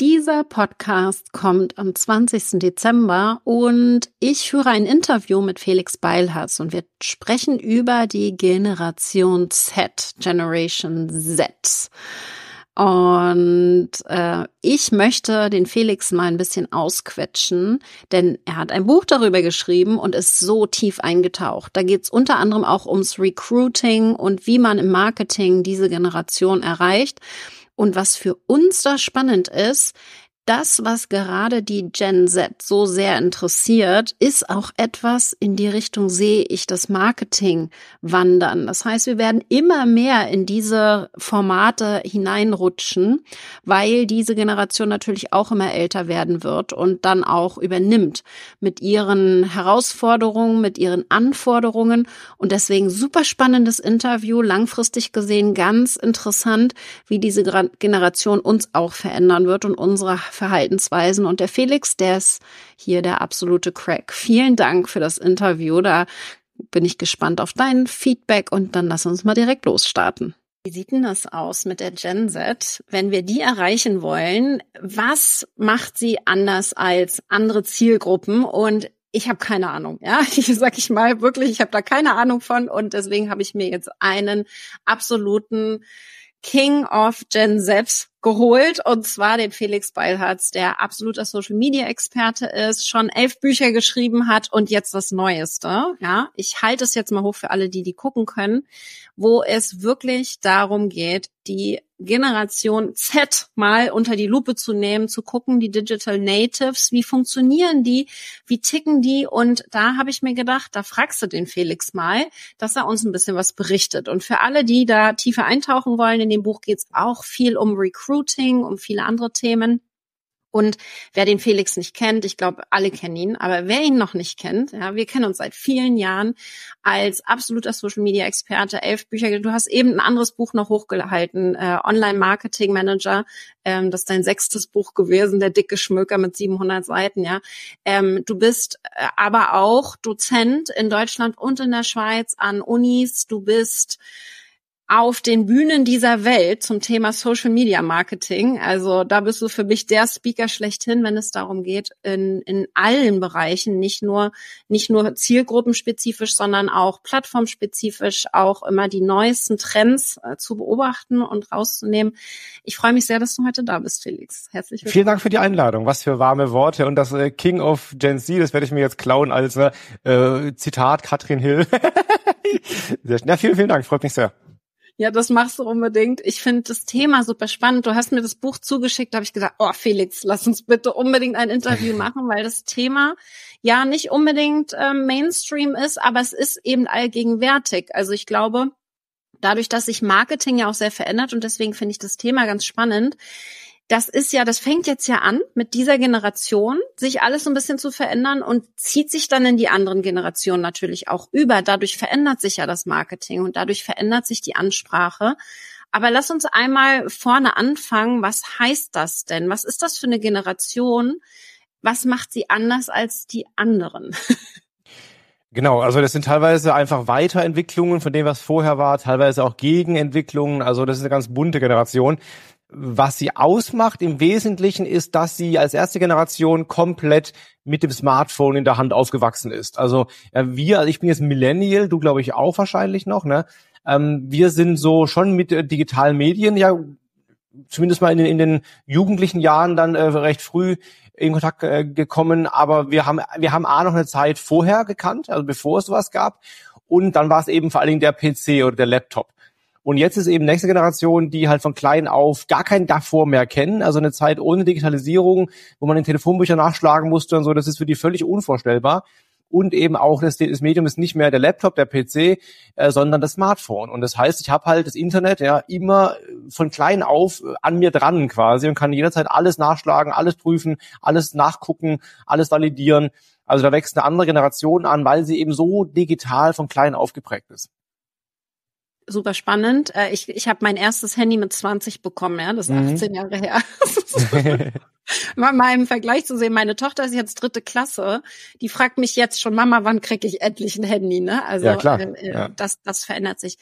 Dieser Podcast kommt am 20. Dezember und ich führe ein Interview mit Felix Beilharz und wir sprechen über die Generation Z, Generation Z. Und äh, ich möchte den Felix mal ein bisschen ausquetschen, denn er hat ein Buch darüber geschrieben und ist so tief eingetaucht. Da geht es unter anderem auch ums Recruiting und wie man im Marketing diese Generation erreicht. Und was für uns da spannend ist, das, was gerade die Gen Z so sehr interessiert, ist auch etwas in die Richtung sehe ich das Marketing wandern. Das heißt, wir werden immer mehr in diese Formate hineinrutschen, weil diese Generation natürlich auch immer älter werden wird und dann auch übernimmt mit ihren Herausforderungen, mit ihren Anforderungen und deswegen super spannendes Interview, langfristig gesehen ganz interessant, wie diese Generation uns auch verändern wird und unsere Verhaltensweisen. Und der Felix, der ist hier der absolute Crack. Vielen Dank für das Interview. Da bin ich gespannt auf dein Feedback und dann lass uns mal direkt losstarten. Wie sieht denn das aus mit der Gen Z? Wenn wir die erreichen wollen, was macht sie anders als andere Zielgruppen? Und ich habe keine Ahnung, ja, ich sag ich mal wirklich, ich habe da keine Ahnung von und deswegen habe ich mir jetzt einen absoluten King of Gen Z geholt und zwar den Felix Beilharz, der absoluter Social Media Experte ist, schon elf Bücher geschrieben hat und jetzt das Neueste. Ja, ich halte es jetzt mal hoch für alle, die die gucken können, wo es wirklich darum geht, die Generation Z mal unter die Lupe zu nehmen, zu gucken, die Digital Natives, wie funktionieren die, wie ticken die und da habe ich mir gedacht, da fragst du den Felix mal, dass er uns ein bisschen was berichtet. Und für alle, die da tiefer eintauchen wollen, in dem Buch geht es auch viel um Recruiting, um viele andere Themen. Und wer den Felix nicht kennt, ich glaube, alle kennen ihn, aber wer ihn noch nicht kennt, ja, wir kennen uns seit vielen Jahren als absoluter Social Media Experte, elf Bücher. Du hast eben ein anderes Buch noch hochgehalten, äh, Online Marketing Manager. Ähm, das ist dein sechstes Buch gewesen, der dicke Schmöker mit 700 Seiten, ja. Ähm, du bist äh, aber auch Dozent in Deutschland und in der Schweiz an Unis. Du bist auf den Bühnen dieser Welt zum Thema Social Media Marketing. Also da bist du für mich der Speaker schlechthin, wenn es darum geht, in, in allen Bereichen, nicht nur, nicht nur zielgruppenspezifisch, sondern auch plattformspezifisch, auch immer die neuesten Trends äh, zu beobachten und rauszunehmen. Ich freue mich sehr, dass du heute da bist, Felix. Herzlich willkommen. Vielen Dank für die Einladung. Was für warme Worte. Und das äh, King of Gen Z, das werde ich mir jetzt klauen als äh, Zitat Katrin Hill. ja, vielen, vielen Dank. Freut mich sehr. Ja, das machst du unbedingt. Ich finde das Thema super spannend. Du hast mir das Buch zugeschickt, da habe ich gesagt, oh Felix, lass uns bitte unbedingt ein Interview machen, weil das Thema ja nicht unbedingt äh, Mainstream ist, aber es ist eben allgegenwärtig. Also ich glaube, dadurch, dass sich Marketing ja auch sehr verändert und deswegen finde ich das Thema ganz spannend, das ist ja, das fängt jetzt ja an mit dieser Generation, sich alles so ein bisschen zu verändern und zieht sich dann in die anderen Generationen natürlich auch über. Dadurch verändert sich ja das Marketing und dadurch verändert sich die Ansprache. Aber lass uns einmal vorne anfangen. Was heißt das denn? Was ist das für eine Generation? Was macht sie anders als die anderen? Genau, also das sind teilweise einfach Weiterentwicklungen von dem, was vorher war, teilweise auch Gegenentwicklungen. Also das ist eine ganz bunte Generation. Was sie ausmacht im Wesentlichen ist, dass sie als erste Generation komplett mit dem Smartphone in der Hand aufgewachsen ist. Also wir, also ich bin jetzt Millennial, du glaube ich auch wahrscheinlich noch, ne? Ähm, wir sind so schon mit äh, digitalen Medien ja zumindest mal in, in den jugendlichen Jahren dann äh, recht früh in Kontakt äh, gekommen, aber wir haben wir haben A noch eine Zeit vorher gekannt, also bevor es sowas gab und dann war es eben vor allen Dingen der PC oder der Laptop. Und jetzt ist eben nächste Generation, die halt von klein auf gar kein davor mehr kennen. Also eine Zeit ohne Digitalisierung, wo man in Telefonbücher nachschlagen musste und so, das ist für die völlig unvorstellbar. Und eben auch das, das Medium ist nicht mehr der Laptop, der PC, äh, sondern das Smartphone. Und das heißt, ich habe halt das Internet ja immer von klein auf äh, an mir dran quasi und kann jederzeit alles nachschlagen, alles prüfen, alles nachgucken, alles validieren. Also da wächst eine andere Generation an, weil sie eben so digital von klein auf geprägt ist. Super spannend. Äh, ich ich habe mein erstes Handy mit 20 bekommen, ja, das ist mhm. 18 Jahre her. mal im Vergleich zu sehen, meine Tochter ist jetzt dritte Klasse, die fragt mich jetzt schon, Mama, wann kriege ich endlich ein Handy? Ne? Also ja, klar. Äh, äh, ja. das, das verändert sich.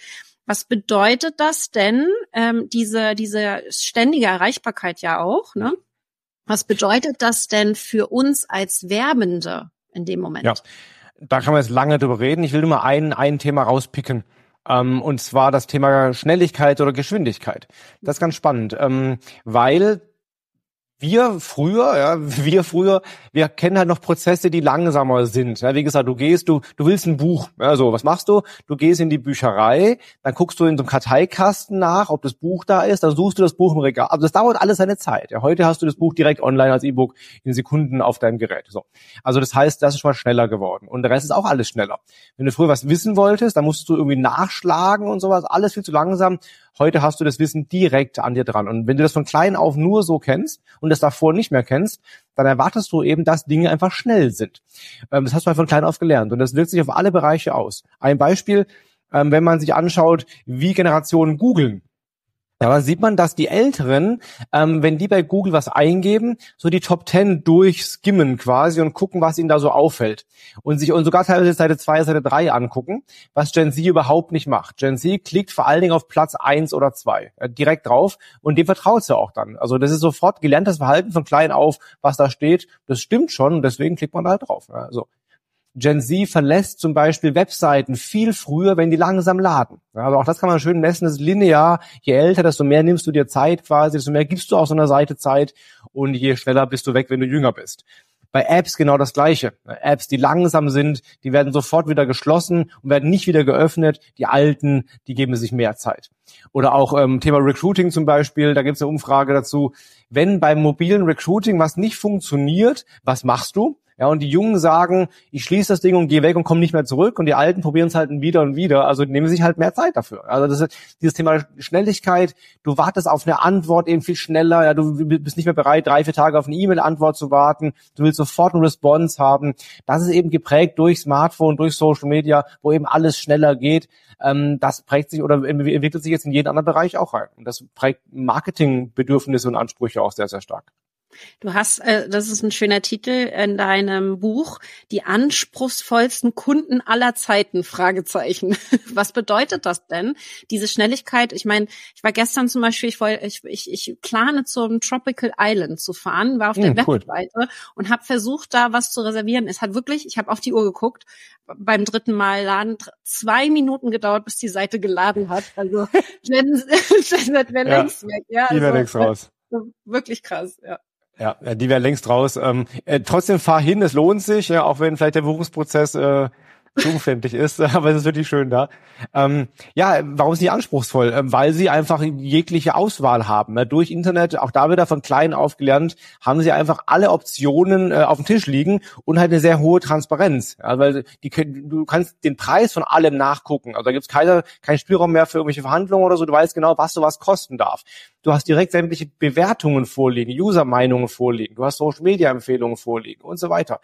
Was bedeutet das denn, ähm, diese, diese ständige Erreichbarkeit ja auch, ne? Was bedeutet das denn für uns als Werbende in dem Moment? Ja, da kann man jetzt lange drüber reden. Ich will nur mal ein, ein Thema rauspicken. Ähm, und zwar das Thema Schnelligkeit oder Geschwindigkeit. Das ist ganz spannend, ähm, weil wir früher, ja, wir früher, wir kennen halt noch Prozesse, die langsamer sind. Ja, wie gesagt, du gehst, du, du willst ein Buch. Ja, so, was machst du? Du gehst in die Bücherei, dann guckst du in so einem Karteikasten nach, ob das Buch da ist, dann suchst du das Buch im Regal. Aber das dauert alles seine Zeit. Ja, heute hast du das Buch direkt online als E-Book in Sekunden auf deinem Gerät. So. Also das heißt, das ist schon mal schneller geworden. Und der Rest ist auch alles schneller. Wenn du früher was wissen wolltest, dann musstest du irgendwie nachschlagen und sowas, alles viel zu langsam. Heute hast du das Wissen direkt an dir dran. Und wenn du das von klein auf nur so kennst und das davor nicht mehr kennst, dann erwartest du eben, dass Dinge einfach schnell sind. Ähm, das hast du halt von klein auf gelernt und das wirkt sich auf alle Bereiche aus. Ein Beispiel, ähm, wenn man sich anschaut, wie Generationen googeln. Ja, dann sieht man, dass die Älteren, ähm, wenn die bei Google was eingeben, so die Top 10 durchskimmen quasi und gucken, was ihnen da so auffällt. Und sich und sogar teilweise Seite 2, Seite 3 angucken, was Gen Z überhaupt nicht macht. Gen Z klickt vor allen Dingen auf Platz 1 oder 2 äh, direkt drauf und dem vertraut sie auch dann. Also das ist sofort gelerntes Verhalten von klein auf, was da steht. Das stimmt schon und deswegen klickt man da halt drauf. Also Gen Z verlässt zum Beispiel Webseiten viel früher, wenn die langsam laden. Also auch das kann man schön messen, das ist linear. Je älter, desto mehr nimmst du dir Zeit quasi, desto mehr gibst du auf so einer Seite Zeit und je schneller bist du weg, wenn du jünger bist. Bei Apps genau das Gleiche. Apps, die langsam sind, die werden sofort wieder geschlossen und werden nicht wieder geöffnet. Die alten, die geben sich mehr Zeit. Oder auch ähm, Thema Recruiting zum Beispiel, da gibt es eine Umfrage dazu. Wenn beim mobilen Recruiting was nicht funktioniert, was machst du? Ja, und die Jungen sagen, ich schließe das Ding und gehe weg und komme nicht mehr zurück. Und die Alten probieren es halt wieder und wieder. Also nehmen sich halt mehr Zeit dafür. Also das ist dieses Thema Schnelligkeit. Du wartest auf eine Antwort eben viel schneller. Ja, du bist nicht mehr bereit, drei, vier Tage auf eine E-Mail-Antwort zu warten. Du willst sofort eine Response haben. Das ist eben geprägt durch Smartphone, durch Social Media, wo eben alles schneller geht. Ähm, das prägt sich oder entwickelt sich jetzt in jeden anderen Bereich auch rein. Und das prägt Marketingbedürfnisse und Ansprüche auch sehr, sehr stark. Du hast, äh, das ist ein schöner Titel in deinem Buch, die anspruchsvollsten Kunden aller Zeiten, Fragezeichen. Was bedeutet das denn? Diese Schnelligkeit, ich meine, ich war gestern zum Beispiel, ich, wollte, ich, ich, ich plane zum Tropical Island zu fahren, war auf der mm, Webseite cool. und habe versucht, da was zu reservieren. Es hat wirklich, ich habe auf die Uhr geguckt, beim dritten Mal laden, zwei Minuten gedauert, bis die Seite geladen hat. Also, Gen Z wäre ja, längst weg. Ja, also, längst raus. Wirklich krass, ja. Ja, die wäre längst raus. Ähm, äh, trotzdem fahr hin, es lohnt sich, ja, auch wenn vielleicht der Buchungsprozess äh, umständlich ist, aber es ist wirklich schön da. Ähm, ja, warum ist sie anspruchsvoll? Ähm, weil sie einfach jegliche Auswahl haben. Ja, durch Internet, auch da wieder von klein auf gelernt, haben sie einfach alle Optionen äh, auf dem Tisch liegen und halt eine sehr hohe Transparenz. Ja, weil die, du kannst den Preis von allem nachgucken. Also da gibt's keine, keinen Spielraum mehr für irgendwelche Verhandlungen oder so. Du weißt genau, was sowas kosten darf. Du hast direkt sämtliche Bewertungen vorliegen, User-Meinungen vorliegen, du hast Social-Media-Empfehlungen vorliegen und so weiter.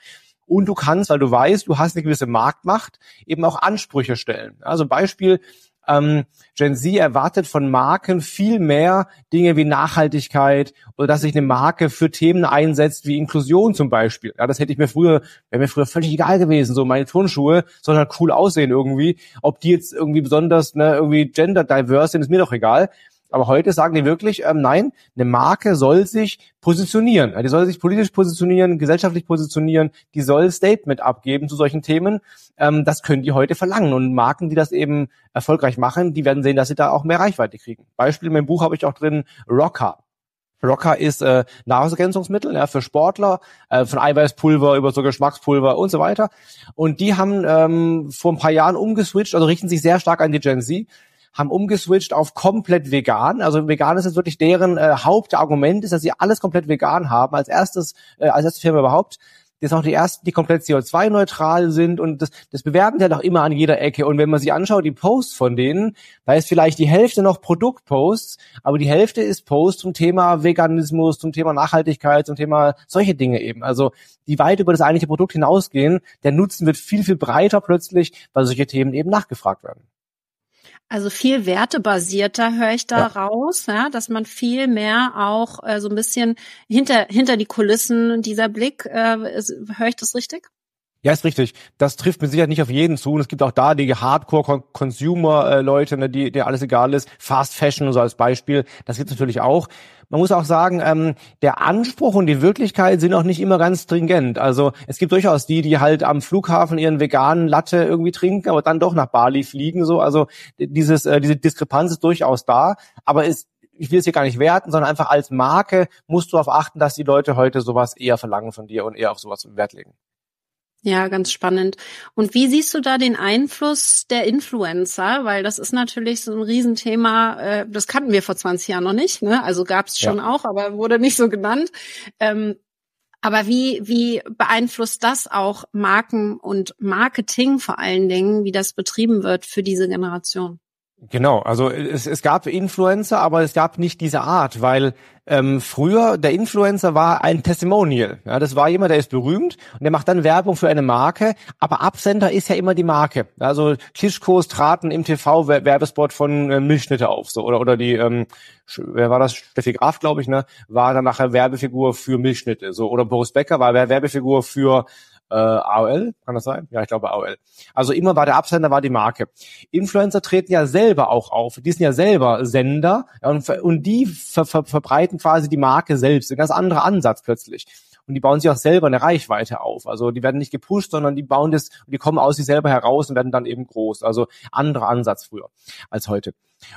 Und du kannst, weil du weißt, du hast eine gewisse Marktmacht, eben auch Ansprüche stellen. Also Beispiel, ähm, Gen Z erwartet von Marken viel mehr Dinge wie Nachhaltigkeit oder dass sich eine Marke für Themen einsetzt wie Inklusion zum Beispiel. Ja, das hätte ich mir früher, wäre mir früher völlig egal gewesen. So meine Turnschuhe sollen halt cool aussehen irgendwie. Ob die jetzt irgendwie besonders ne, irgendwie gender diverse sind, ist mir doch egal. Aber heute sagen die wirklich, ähm, nein, eine Marke soll sich positionieren. Die soll sich politisch positionieren, gesellschaftlich positionieren, die soll Statement abgeben zu solchen Themen. Ähm, das können die heute verlangen. Und Marken, die das eben erfolgreich machen, die werden sehen, dass sie da auch mehr Reichweite kriegen. Beispiel in meinem Buch habe ich auch drin Rocker. Rocker ist äh, Nahrungsergänzungsmittel ja, für Sportler, äh, von Eiweißpulver über so Geschmackspulver und so weiter. Und die haben ähm, vor ein paar Jahren umgeswitcht, also richten sich sehr stark an die Gen Z haben umgeswitcht auf komplett vegan. Also vegan ist jetzt wirklich deren äh, Hauptargument, ist, dass sie alles komplett vegan haben, als erstes, äh, als erste Firma überhaupt. Sind auch die ersten, die komplett CO2-neutral sind und das, das bewerben die halt auch immer an jeder Ecke. Und wenn man sich anschaut, die Posts von denen, da ist vielleicht die Hälfte noch Produktposts, aber die Hälfte ist Post zum Thema Veganismus, zum Thema Nachhaltigkeit, zum Thema solche Dinge eben. Also die weit über das eigentliche Produkt hinausgehen. Der Nutzen wird viel, viel breiter plötzlich, weil solche Themen eben nachgefragt werden. Also viel wertebasierter höre ich da ja. raus, ja, dass man viel mehr auch äh, so ein bisschen hinter hinter die Kulissen dieser Blick. Äh, höre ich das richtig? Ja, ist richtig. Das trifft mit Sicherheit nicht auf jeden zu. Und es gibt auch da die Hardcore-Consumer-Leute, ne, die, die alles egal ist. Fast Fashion so als Beispiel. Das gibt es natürlich auch. Man muss auch sagen, ähm, der Anspruch und die Wirklichkeit sind auch nicht immer ganz stringent. Also es gibt durchaus die, die halt am Flughafen ihren veganen Latte irgendwie trinken, aber dann doch nach Bali fliegen. So, also dieses, äh, diese Diskrepanz ist durchaus da. Aber es ich will es hier gar nicht werten, sondern einfach als Marke musst du darauf achten, dass die Leute heute sowas eher verlangen von dir und eher auf sowas Wert legen. Ja, ganz spannend. Und wie siehst du da den Einfluss der Influencer? Weil das ist natürlich so ein Riesenthema, äh, das kannten wir vor 20 Jahren noch nicht, ne? Also gab es schon ja. auch, aber wurde nicht so genannt. Ähm, aber wie, wie beeinflusst das auch Marken und Marketing vor allen Dingen, wie das betrieben wird für diese Generation? Genau, also es, es gab Influencer, aber es gab nicht diese Art, weil ähm, früher der Influencer war ein Testimonial. Ja, das war jemand, der ist berühmt und der macht dann Werbung für eine Marke, aber Absender ist ja immer die Marke. Also Klitschkos traten im TV Werbespot von äh, Milchschnitte auf, so oder oder die ähm, wer war das Steffi Graf, glaube ich, ne, war dann nachher Werbefigur für Milchschnitte, so oder Boris Becker war Werbefigur für äh, AOL, kann das sein? Ja, ich glaube AOL. Also immer war der Absender, war die Marke. Influencer treten ja selber auch auf. Die sind ja selber Sender ja, und, und die ver ver verbreiten quasi die Marke selbst. Ein ganz anderer Ansatz plötzlich und die bauen sich auch selber eine Reichweite auf. Also die werden nicht gepusht, sondern die bauen das, die kommen aus sich selber heraus und werden dann eben groß. Also anderer Ansatz früher als heute.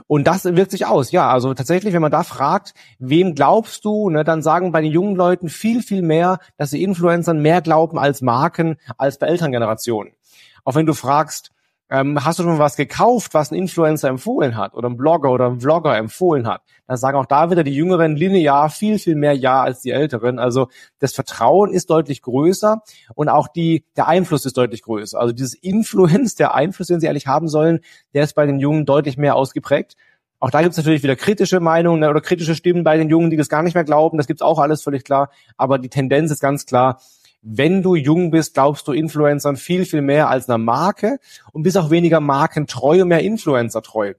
Und das wirkt sich aus, ja. Also tatsächlich, wenn man da fragt, wem glaubst du, ne, dann sagen bei den jungen Leuten viel, viel mehr, dass sie Influencern mehr glauben als Marken, als bei älteren Generationen. Auch wenn du fragst, ähm, hast du schon was gekauft, was ein Influencer empfohlen hat oder ein Blogger oder ein Vlogger empfohlen hat? Dann sagen auch da wieder die Jüngeren linear viel, viel mehr Ja als die Älteren. Also das Vertrauen ist deutlich größer und auch die, der Einfluss ist deutlich größer. Also dieses Influence, der Einfluss, den sie ehrlich haben sollen, der ist bei den Jungen deutlich mehr ausgeprägt. Auch da gibt es natürlich wieder kritische Meinungen oder kritische Stimmen bei den Jungen, die das gar nicht mehr glauben. Das gibt's auch alles völlig klar. Aber die Tendenz ist ganz klar, wenn du jung bist, glaubst du Influencern viel, viel mehr als einer Marke und bist auch weniger markentreu und mehr Influencer-treu.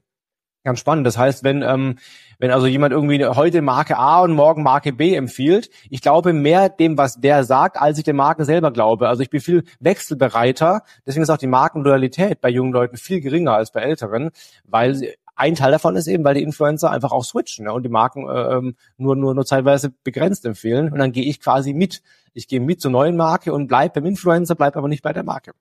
Ganz spannend. Das heißt, wenn, ähm, wenn also jemand irgendwie heute Marke A und morgen Marke B empfiehlt, ich glaube mehr dem, was der sagt, als ich der Marke selber glaube. Also ich bin viel wechselbereiter. Deswegen ist auch die Markenloyalität bei jungen Leuten viel geringer als bei älteren, weil ein Teil davon ist eben, weil die Influencer einfach auch switchen ne, und die Marken äh, ähm, nur, nur, nur zeitweise begrenzt empfehlen. Und dann gehe ich quasi mit. Ich gehe mit zur neuen Marke und bleib beim Influencer, bleib aber nicht bei der Marke.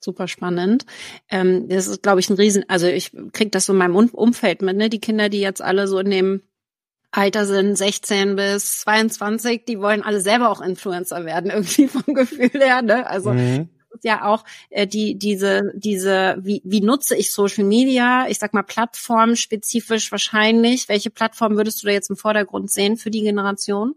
Super spannend. Ähm, das ist, glaube ich, ein Riesen, also ich krieg das so in meinem Umfeld mit, ne? Die Kinder, die jetzt alle so in dem Alter sind, 16 bis 22, die wollen alle selber auch Influencer werden, irgendwie vom Gefühl her, ne? Also mhm. Ja auch äh, die diese diese wie wie nutze ich Social Media? Ich sag mal plattformspezifisch wahrscheinlich. Welche Plattform würdest du da jetzt im Vordergrund sehen für die Generation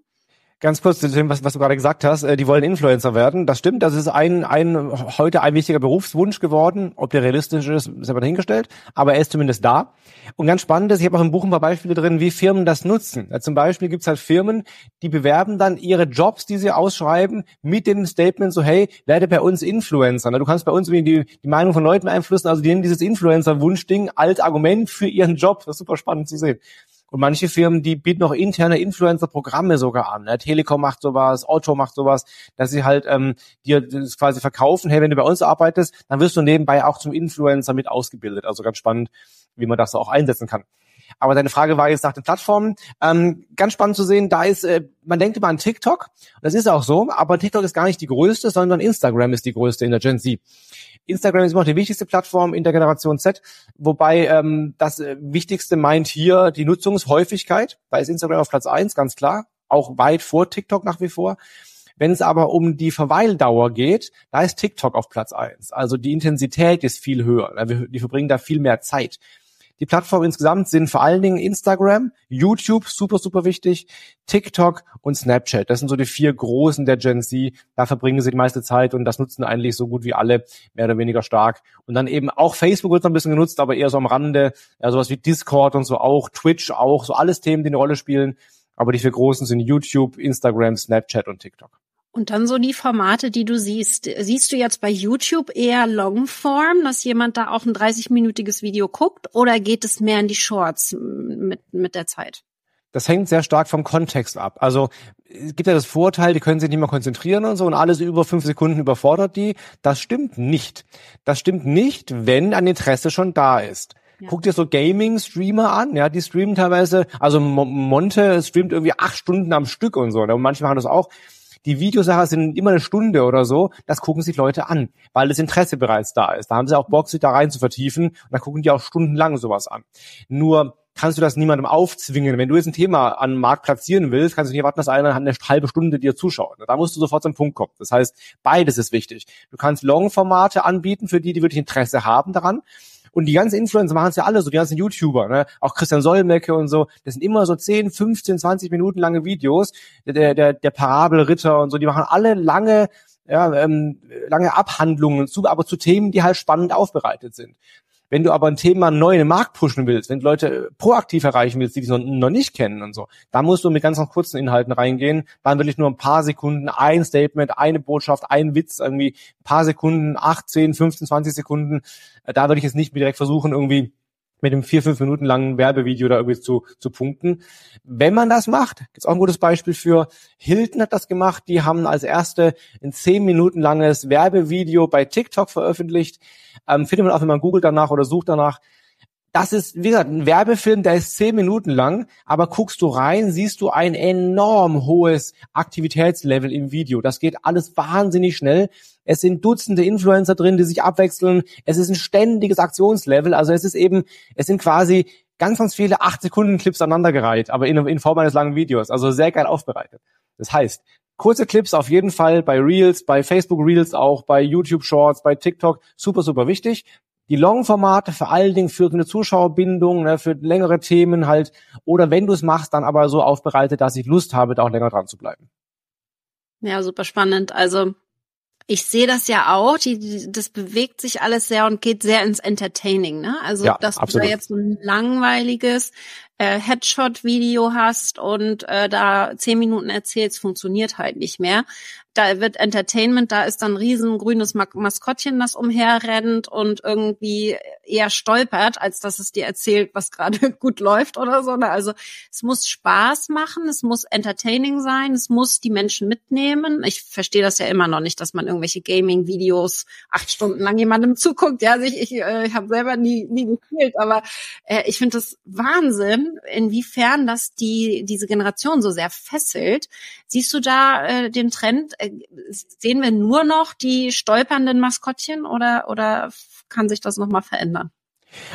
Ganz kurz zu dem, was, was du gerade gesagt hast, äh, die wollen Influencer werden. Das stimmt, das ist ein, ein heute ein wichtiger Berufswunsch geworden. Ob der realistisch ist, ist aber dahingestellt, aber er ist zumindest da. Und ganz spannend ist, ich habe auch im Buch ein paar Beispiele drin, wie Firmen das nutzen. Ja, zum Beispiel gibt es halt Firmen, die bewerben dann ihre Jobs, die sie ausschreiben, mit dem Statement so, hey, werde bei uns Influencer. Du kannst bei uns die, die Meinung von Leuten beeinflussen, also die nehmen dieses Influencer-Wunschding als Argument für ihren Job. Das ist super spannend zu sehen. Und manche Firmen, die bieten auch interne Influencer-Programme sogar an. Ne? Telekom macht sowas, Otto macht sowas, dass sie halt ähm, dir das quasi verkaufen, hey, wenn du bei uns arbeitest, dann wirst du nebenbei auch zum Influencer mit ausgebildet. Also ganz spannend, wie man das auch einsetzen kann. Aber deine Frage war jetzt nach den Plattformen. Ähm, ganz spannend zu sehen, da ist, äh, man denkt immer an TikTok, das ist auch so, aber TikTok ist gar nicht die größte, sondern Instagram ist die größte in der Gen Z. Instagram ist immer noch die wichtigste Plattform in der Generation Z, wobei ähm, das äh, Wichtigste meint hier die Nutzungshäufigkeit. Da ist Instagram auf Platz eins, ganz klar, auch weit vor TikTok nach wie vor. Wenn es aber um die Verweildauer geht, da ist TikTok auf Platz eins. Also die Intensität ist viel höher. Die verbringen da viel mehr Zeit. Die Plattformen insgesamt sind vor allen Dingen Instagram, YouTube, super, super wichtig, TikTok und Snapchat. Das sind so die vier großen der Gen Z. Da verbringen sie die meiste Zeit und das nutzen eigentlich so gut wie alle mehr oder weniger stark. Und dann eben auch Facebook wird noch ein bisschen genutzt, aber eher so am Rande. Ja, sowas wie Discord und so auch, Twitch auch, so alles Themen, die eine Rolle spielen. Aber die vier großen sind YouTube, Instagram, Snapchat und TikTok. Und dann so die Formate, die du siehst. Siehst du jetzt bei YouTube eher Longform, dass jemand da auch ein 30-minütiges Video guckt, oder geht es mehr in die Shorts mit, mit der Zeit? Das hängt sehr stark vom Kontext ab. Also es gibt ja das Vorteil, die können sich nicht mehr konzentrieren und so und alles über fünf Sekunden überfordert die. Das stimmt nicht. Das stimmt nicht, wenn ein Interesse schon da ist. Ja. Guck dir so Gaming-Streamer an, ja, die streamen teilweise, also Monte streamt irgendwie acht Stunden am Stück und so. Und manche machen das auch. Die Videosachen sind immer eine Stunde oder so. Das gucken sich Leute an, weil das Interesse bereits da ist. Da haben sie auch Bock, sich da rein zu vertiefen. Und dann gucken die auch stundenlang sowas an. Nur kannst du das niemandem aufzwingen. Wenn du jetzt ein Thema an den Markt platzieren willst, kannst du nicht erwarten, dass einer eine halbe Stunde dir zuschaut. Da musst du sofort zum Punkt kommen. Das heißt, beides ist wichtig. Du kannst Long-Formate anbieten für die, die wirklich Interesse haben daran. Und die ganzen Influencer machen es ja alle so, die ganzen YouTuber, ne? auch Christian Solmecke und so, das sind immer so 10, 15, 20 Minuten lange Videos, der, der, der Parabelritter und so, die machen alle lange, ja, ähm, lange Abhandlungen zu, aber zu Themen, die halt spannend aufbereitet sind. Wenn du aber ein Thema neu in den Markt pushen willst, wenn du Leute proaktiv erreichen willst, die dich noch, noch nicht kennen und so, dann musst du mit ganz kurzen Inhalten reingehen. Dann will ich nur ein paar Sekunden, ein Statement, eine Botschaft, ein Witz, irgendwie ein paar Sekunden, 18, 15, 20 Sekunden. Äh, da würde ich jetzt nicht direkt versuchen, irgendwie mit dem vier, fünf Minuten langen Werbevideo da irgendwie zu, zu punkten. Wenn man das macht, gibt's auch ein gutes Beispiel für, Hilton hat das gemacht, die haben als erste ein zehn Minuten langes Werbevideo bei TikTok veröffentlicht. Ähm, findet man auch, wenn man googelt danach oder sucht danach das ist, wie gesagt, ein Werbefilm, der ist zehn Minuten lang, aber guckst du rein, siehst du ein enorm hohes Aktivitätslevel im Video. Das geht alles wahnsinnig schnell. Es sind Dutzende Influencer drin, die sich abwechseln. Es ist ein ständiges Aktionslevel. Also es ist eben, es sind quasi ganz, ganz viele acht Sekunden Clips aneinandergereiht, aber in, in Form eines langen Videos. Also sehr geil aufbereitet. Das heißt, kurze Clips auf jeden Fall bei Reels, bei Facebook Reels auch, bei YouTube Shorts, bei TikTok, super, super wichtig die Long-Formate vor allen Dingen für eine Zuschauerbindung, ne, für längere Themen halt, oder wenn du es machst, dann aber so aufbereitet, dass ich Lust habe, da auch länger dran zu bleiben. Ja, super spannend. Also ich sehe das ja auch, die, die, das bewegt sich alles sehr und geht sehr ins Entertaining, ne? Also ja, dass absolut. du da jetzt so ein langweiliges äh, Headshot-Video hast und äh, da zehn Minuten erzählst, funktioniert halt nicht mehr da wird Entertainment, da ist dann ein riesen grünes Maskottchen, das umherrennt und irgendwie eher stolpert, als dass es dir erzählt, was gerade gut läuft oder so. Ne? Also es muss Spaß machen, es muss entertaining sein, es muss die Menschen mitnehmen. Ich verstehe das ja immer noch nicht, dass man irgendwelche Gaming-Videos acht Stunden lang jemandem zuguckt. Ja, also ich, ich, äh, ich habe selber nie, nie gespielt, aber äh, ich finde das Wahnsinn, inwiefern das die diese Generation so sehr fesselt. Siehst du da äh, den Trend? Äh, sehen wir nur noch die stolpernden Maskottchen oder, oder kann sich das nochmal verändern?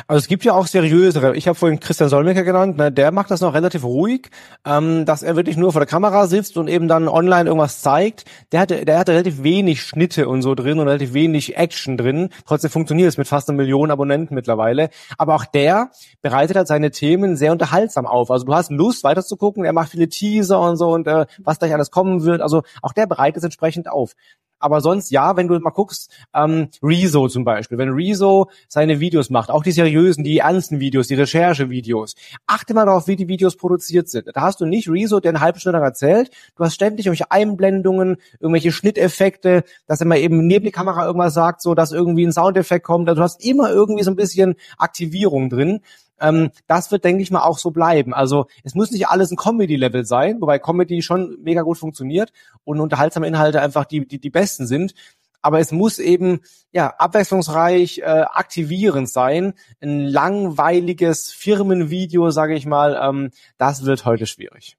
Also es gibt ja auch seriösere. Ich habe vorhin Christian Solmecke genannt. Ne, der macht das noch relativ ruhig, ähm, dass er wirklich nur vor der Kamera sitzt und eben dann online irgendwas zeigt. Der hatte, der hatte relativ wenig Schnitte und so drin und relativ wenig Action drin. Trotzdem funktioniert es mit fast einer Million Abonnenten mittlerweile. Aber auch der bereitet halt seine Themen sehr unterhaltsam auf. Also du hast Lust weiterzugucken. Er macht viele Teaser und so und äh, was gleich alles kommen wird. Also auch der bereitet es entsprechend auf. Aber sonst ja, wenn du mal guckst, ähm, Rezo zum Beispiel, wenn Rezo seine Videos macht, auch die seriösen, die ernsten Videos, die Recherche-Videos, achte mal darauf, wie die Videos produziert sind. Da hast du nicht Rezo, der eine halbe Stunde lang erzählt, du hast ständig irgendwelche Einblendungen, irgendwelche Schnitteffekte, dass er mal eben neben die Kamera irgendwas sagt, so dass irgendwie ein Soundeffekt kommt. Also du hast immer irgendwie so ein bisschen Aktivierung drin. Ähm, das wird, denke ich mal, auch so bleiben. Also es muss nicht alles ein Comedy-Level sein, wobei Comedy schon mega gut funktioniert und unterhaltsame Inhalte einfach die, die, die besten sind. Aber es muss eben ja abwechslungsreich, äh, aktivierend sein. Ein langweiliges Firmenvideo, sage ich mal, ähm, das wird heute schwierig.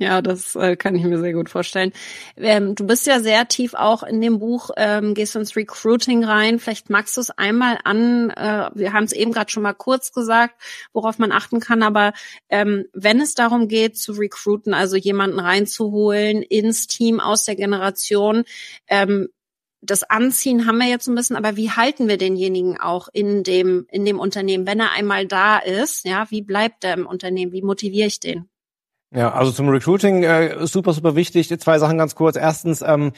Ja, das äh, kann ich mir sehr gut vorstellen. Ähm, du bist ja sehr tief auch in dem Buch, ähm, gehst ins Recruiting rein. Vielleicht magst du es einmal an, äh, wir haben es eben gerade schon mal kurz gesagt, worauf man achten kann, aber ähm, wenn es darum geht zu recruiten, also jemanden reinzuholen ins Team aus der Generation, ähm, das Anziehen haben wir jetzt ein bisschen, aber wie halten wir denjenigen auch in dem, in dem Unternehmen, wenn er einmal da ist? Ja, wie bleibt er im Unternehmen? Wie motiviere ich den? Ja, also zum Recruiting äh, super, super wichtig. Zwei Sachen ganz kurz. Erstens, ähm,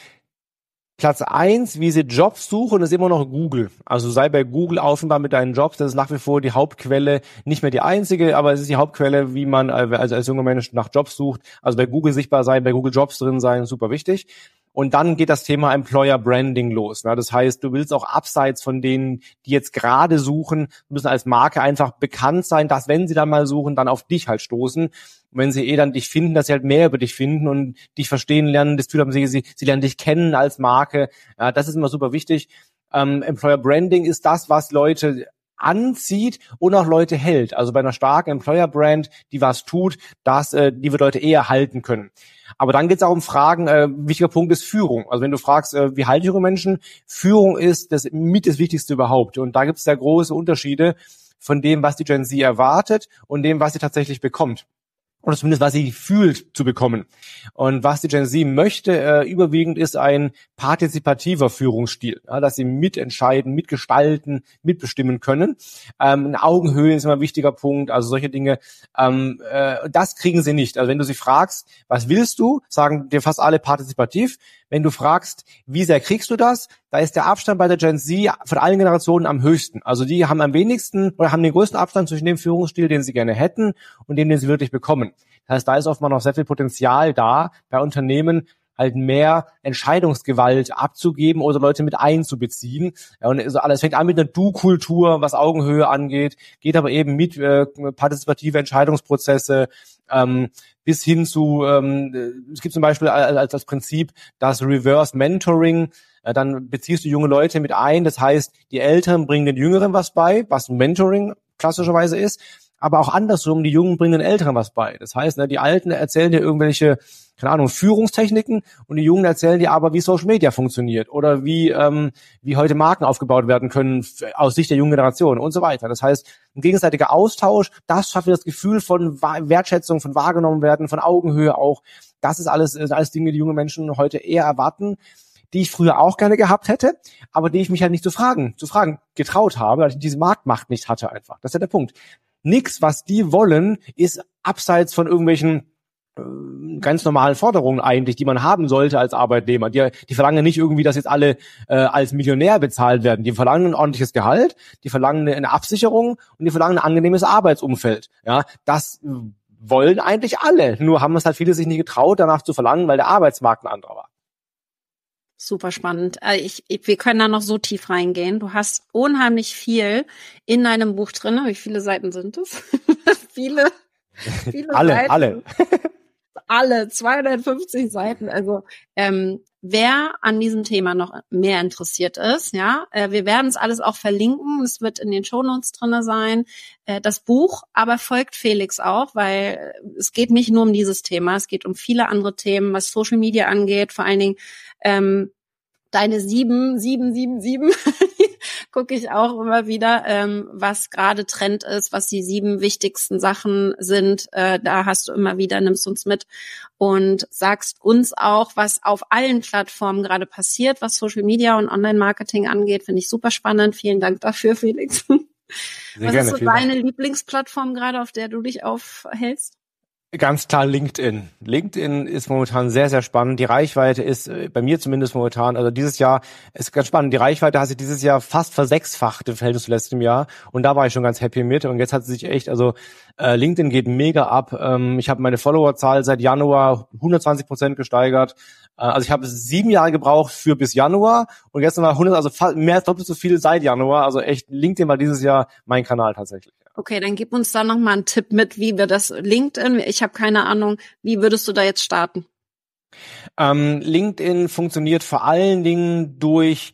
Platz eins, wie sie Jobs suchen, ist immer noch Google. Also sei bei Google offenbar mit deinen Jobs. Das ist nach wie vor die Hauptquelle, nicht mehr die einzige, aber es ist die Hauptquelle, wie man also als junger Mensch nach Jobs sucht. Also bei Google sichtbar sein, bei Google Jobs drin sein, super wichtig. Und dann geht das Thema Employer Branding los. Ne? Das heißt, du willst auch abseits von denen, die jetzt gerade suchen, müssen als Marke einfach bekannt sein, dass wenn sie dann mal suchen, dann auf dich halt stoßen. Und wenn sie eh dann dich finden, dass sie halt mehr über dich finden und dich verstehen lernen, das haben, sie, sie, lernen dich kennen als Marke. Das ist immer super wichtig. Ähm, Employer Branding ist das, was Leute anzieht und auch Leute hält. Also bei einer starken Employer Brand, die was tut, das, äh, die wird Leute eher halten können. Aber dann geht es auch um Fragen, äh, wichtiger Punkt ist Führung. Also wenn du fragst, äh, wie halte ich junge Menschen, Führung ist das mit das Wichtigste überhaupt. Und da gibt es sehr große Unterschiede von dem, was die Gen Z erwartet und dem, was sie tatsächlich bekommt oder zumindest was sie fühlt zu bekommen. Und was die Gen Z möchte, äh, überwiegend ist ein partizipativer Führungsstil, ja, dass sie mitentscheiden, mitgestalten, mitbestimmen können. Ähm, eine Augenhöhe ist immer ein wichtiger Punkt, also solche Dinge. Ähm, äh, das kriegen sie nicht. Also wenn du sie fragst, was willst du, sagen dir fast alle partizipativ. Wenn du fragst, wie sehr kriegst du das, da ist der Abstand bei der Gen Z von allen Generationen am höchsten. Also die haben am wenigsten oder haben den größten Abstand zwischen dem Führungsstil, den sie gerne hätten und dem, den sie wirklich bekommen. Heißt, da ist oftmals noch sehr viel Potenzial da, bei Unternehmen halt mehr Entscheidungsgewalt abzugeben oder Leute mit einzubeziehen. Ja, und also alles fängt an mit einer Du-Kultur, was Augenhöhe angeht, geht aber eben mit äh, partizipative Entscheidungsprozesse, ähm, bis hin zu, ähm, es gibt zum Beispiel als, das Prinzip das Reverse Mentoring, äh, dann beziehst du junge Leute mit ein, das heißt, die Älteren bringen den Jüngeren was bei, was Mentoring klassischerweise ist, aber auch andersrum, die Jungen bringen den Älteren was bei. Das heißt, ne, die Alten erzählen dir irgendwelche, keine Ahnung, Führungstechniken und die Jungen erzählen dir aber, wie Social Media funktioniert oder wie, ähm, wie heute Marken aufgebaut werden können aus Sicht der jungen Generation und so weiter. Das heißt, ein gegenseitiger Austausch, das schafft das Gefühl von Wertschätzung, von wahrgenommen werden, von Augenhöhe auch. Das ist alles, ist alles Dinge, die junge Menschen heute eher erwarten die ich früher auch gerne gehabt hätte, aber die ich mich halt nicht zu fragen, zu fragen getraut habe, weil ich diese Marktmacht nicht hatte einfach. Das ist ja der Punkt. Nix, was die wollen, ist abseits von irgendwelchen äh, ganz normalen Forderungen eigentlich, die man haben sollte als Arbeitnehmer. Die, die verlangen nicht irgendwie, dass jetzt alle äh, als Millionär bezahlt werden. Die verlangen ein ordentliches Gehalt, die verlangen eine Absicherung und die verlangen ein angenehmes Arbeitsumfeld. Ja, das wollen eigentlich alle. Nur haben es halt viele sich nicht getraut, danach zu verlangen, weil der Arbeitsmarkt ein anderer war. Super spannend. Äh, ich, ich, wir können da noch so tief reingehen. Du hast unheimlich viel in deinem Buch drin. Wie viele Seiten sind es? viele, viele alle, Seiten. alle. Alle 250 Seiten. Also ähm, wer an diesem Thema noch mehr interessiert ist, ja, äh, wir werden es alles auch verlinken. Es wird in den Shownotes drinne sein. Äh, das Buch, aber folgt Felix auch, weil es geht nicht nur um dieses Thema, es geht um viele andere Themen, was Social Media angeht, vor allen Dingen ähm, deine sieben, sieben, sieben, sieben, gucke ich auch immer wieder, ähm, was gerade Trend ist, was die sieben wichtigsten Sachen sind. Äh, da hast du immer wieder, nimmst uns mit und sagst uns auch, was auf allen Plattformen gerade passiert, was Social Media und Online-Marketing angeht. Finde ich super spannend. Vielen Dank dafür, Felix. Sehr was gerne, ist so deine Lieblingsplattform gerade, auf der du dich aufhältst? Ganz klar LinkedIn. LinkedIn ist momentan sehr, sehr spannend. Die Reichweite ist äh, bei mir zumindest momentan, also dieses Jahr ist ganz spannend. Die Reichweite hat sich dieses Jahr fast versechsfacht im Verhältnis zu letztem Jahr. Und da war ich schon ganz happy mit. Und jetzt hat sie sich echt, also äh, LinkedIn geht mega ab. Ähm, ich habe meine Followerzahl seit Januar 120 Prozent gesteigert. Äh, also ich habe sieben Jahre gebraucht für bis Januar und jetzt nochmal 100, also mehr als doppelt so viel seit Januar. Also echt, LinkedIn war dieses Jahr mein Kanal tatsächlich. Okay, dann gib uns da noch mal einen Tipp mit, wie wir das LinkedIn, ich habe keine Ahnung, wie würdest du da jetzt starten? Ähm, LinkedIn funktioniert vor allen Dingen durch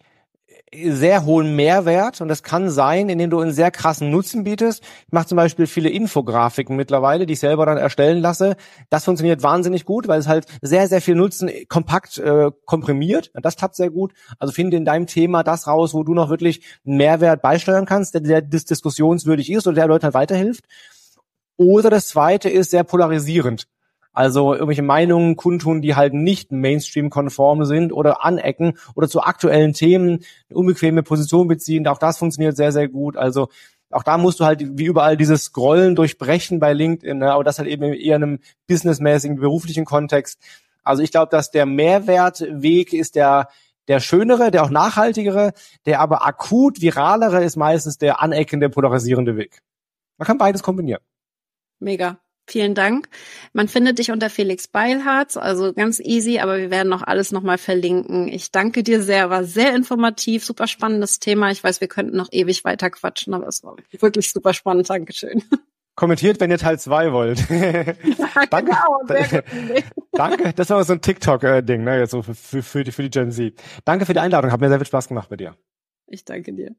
sehr hohen Mehrwert und das kann sein, indem du einen sehr krassen Nutzen bietest. Ich mache zum Beispiel viele Infografiken mittlerweile, die ich selber dann erstellen lasse. Das funktioniert wahnsinnig gut, weil es halt sehr, sehr viel Nutzen kompakt äh, komprimiert. Das klappt sehr gut. Also finde in deinem Thema das raus, wo du noch wirklich einen Mehrwert beisteuern kannst, der, der diskussionswürdig ist oder der Leuten halt weiterhilft. Oder das zweite ist sehr polarisierend. Also irgendwelche Meinungen kundtun, die halt nicht Mainstream-konform sind oder anecken oder zu aktuellen Themen eine unbequeme Position beziehen. Auch das funktioniert sehr, sehr gut. Also auch da musst du halt wie überall dieses Scrollen durchbrechen bei LinkedIn, ne? aber das halt eben eher in einem businessmäßigen, beruflichen Kontext. Also ich glaube, dass der Mehrwertweg ist der der schönere, der auch nachhaltigere, der aber akut viralere ist meistens der aneckende, polarisierende Weg. Man kann beides kombinieren. Mega. Vielen Dank. Man findet dich unter Felix Beilharz, also ganz easy, aber wir werden noch alles nochmal verlinken. Ich danke dir sehr, war sehr informativ, super spannendes Thema. Ich weiß, wir könnten noch ewig weiter quatschen, aber es war wirklich super spannend. Dankeschön. Kommentiert, wenn ihr Teil 2 wollt. Ja, Danke. genau, sehr gut. Danke, das war so ein TikTok-Ding, ne, jetzt so für, für, für, die, für die Gen Z. Danke für die Einladung, hat mir sehr viel Spaß gemacht bei dir. Ich danke dir.